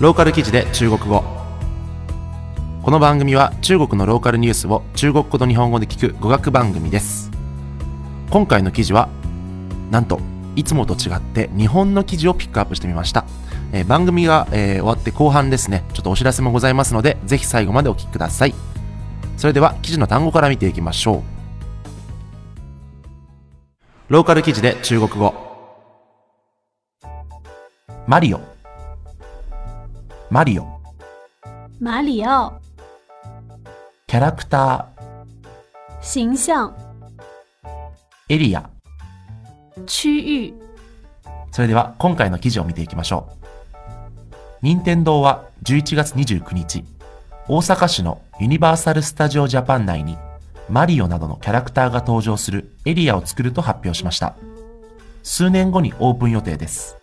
ローカル記事で中国語。この番組は中国のローカルニュースを中国語と日本語で聞く語学番組です。今回の記事はなんといつもと違って日本の記事をピックアップしてみました、えー番組が、えー終わって後半ですね。ちょっとお知らせもございますのでぜひ最後までお聞きください。それでは記事の単語から見ていきましょう。ローカル記事で中国語。マリオ。マリオ。马里奥キャラクタ形象。ーエリア。区域。それでは今回の記事を見ていきましょう。任天堂は11月29日。大阪市のユニバーサル・スタジオ・ジャパン内にマリオなどのキャラクターが登場するエリアを作ると発表しました。数年後にオープン予定です。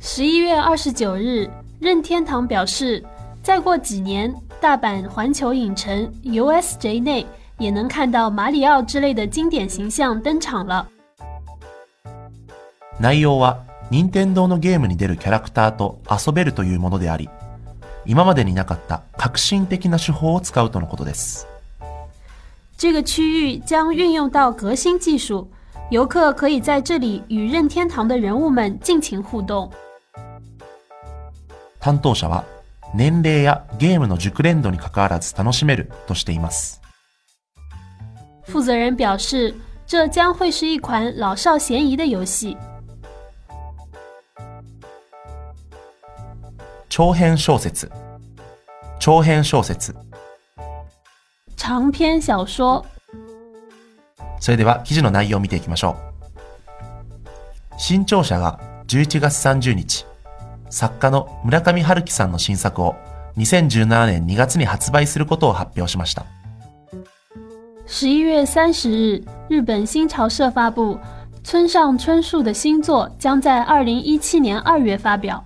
十一月二十九日，任天堂表示，再过几年，大阪环球影城 USJ 内也能看到马里奥之类的经典形象登场了。内容は任天堂のゲームに出るキャラクターと遊べるというものであり今までになかった革新的な手法を使うとのことです这个区域将运用到革新技术，游客可以在这里与任天堂的人物们尽情互动。 担当者は年齢やゲームの熟練度に関わらず楽しめるとしています。负责人表示，这将会是一款老少咸宜的游戏。長編小説。長編小説。长篇小说。それでは記事の内容を見ていきましょう。新潮社が11月30日作家の村上春樹さんの新作を2017年2月に発売することを発表しました十一月三十日，日本新潮社发布村上春树的新作将在二零一七年二月发表。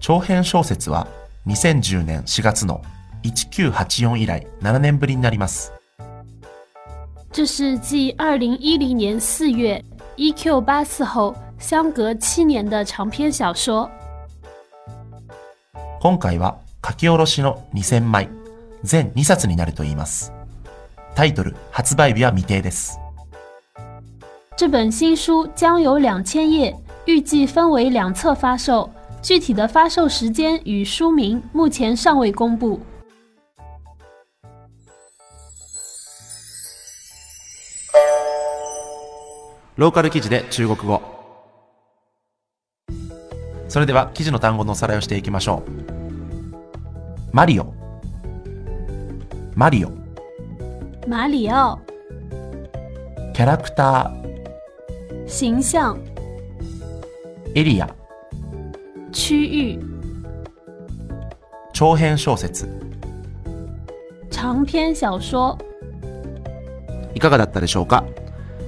長編小説は2010年4月の1984以来7年ぶりになります这是继二零一零年四月 EQ 八四后相隔七年的长篇小说。今回は書き下ろしの2000枚全2冊になるといいますタイトル発売日は未定です这本新书将有两千页，预计分为两册发售。具体的发售时间与书名目前尚未公布。ローカル記事で中国語 それでは記事の単語のおさらいをしていきましょう。マリオ。マリオ。马里奥キャラクタ形象。ーエリア。区域。長編小説。长篇小说。いかがだったでしょうか、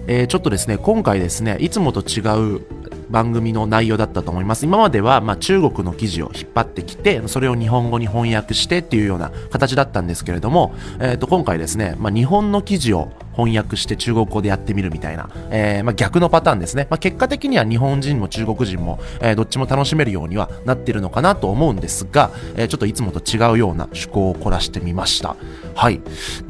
えーちょっとですね今回ですねいつもと違う番組の内容だったと思います。今までは、まあ、中国の記事を引っ張ってきてそれを日本語に翻訳してっていうような形だったんですけれども、えー、と今回ですね、まあ、日本の記事を翻訳して中国語でやってみるみたいな、えーまあ、逆のパターンですね、まあ、結果的には日本人も中国人も、えーどっちも楽しめるようにはなってるのかなと思うんですが、えーちょっといつもと違うような趣向を凝らしてみました。はい。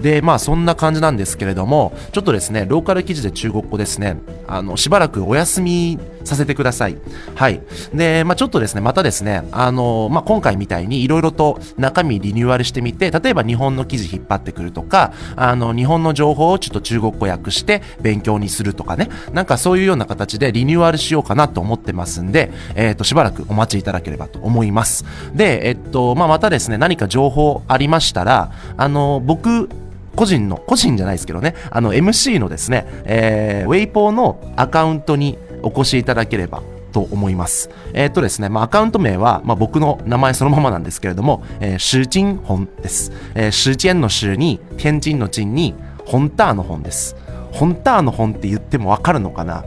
でまあそんな感じなんですけれどもちょっとですねローカル記事で中国語ですね。あのしばらくお休みさせてください。はい。で、まあ、ちょっとですねまたですねあの、まあ、今回みたいにいろいろと中身リニューアルしてみて例えば日本の記事引っ張ってくるとかあの日本の情報をちょっと中国語訳して勉強にするとかね。なんかそういうような形でリニューアルしようかなと思ってますんで、えっ、としばらくお待ちいただければと思います。でえっとまあまたですね何か情報ありましたらあの僕個人の、個人じゃないですけどね、あの MC のですね、えー、ウェイポーのアカウントにお越しいただければと思います。えーっとですね、まあ、アカウント名は、まあ、僕の名前そのままなんですけれども、えー、シュジンホンです。えー、シュジェンのシュに、天神の神に、ホンターの本です。ホンターの本って言ってもわかるのかな？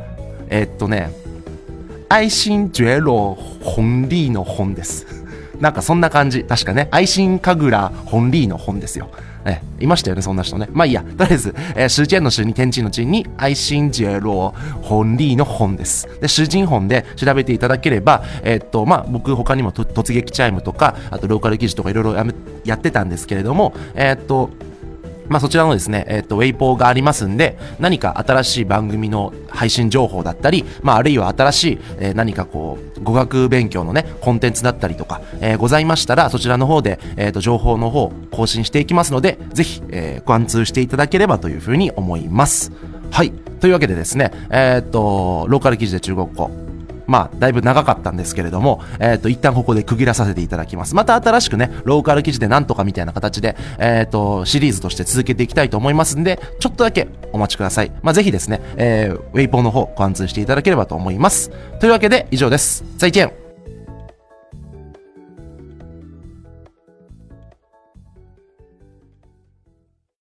えーっとね、愛新觉羅本リーの本です。なんかそんな感じ。確かね、愛心神楽本リーの本ですよ。え、いましたよね、そんな人ね。まあいいや。とりあえず、えー、主人の主に天地の地に、愛心ジェロ本リーの本です。で、主人本で調べていただければ、えー、っと、まあ僕他にも突撃チャイムとか、あとローカル記事とかいろいろやってたんですけれども、えー、っと、まあ、そちらのですね、えっ、ー、と、ウェイポーがありますんで、何か新しい番組の配信情報だったり、まあ、あるいは新しい、えー、何かこう、語学勉強のね、コンテンツだったりとか、えー、ございましたら、そちらの方で、えっ、と、情報の方、更新していきますので、ぜひ、えー、ご安通していただければというふうに思います。はい。というわけでですね、えっ、と、ローカル記事で中国語、まあ、だいぶ長かったんですけれども、えっ、ー、と、一旦ここで区切らさせていただきます。また新しくね、ローカル記事でなんとかみたいな形で、えっ、ー、と、シリーズとして続けていきたいと思いますんで、ちょっとだけお待ちください。まあ、ぜひですね、えー、ウェイポーの方、貫通していただければと思います。というわけで、以上です。再見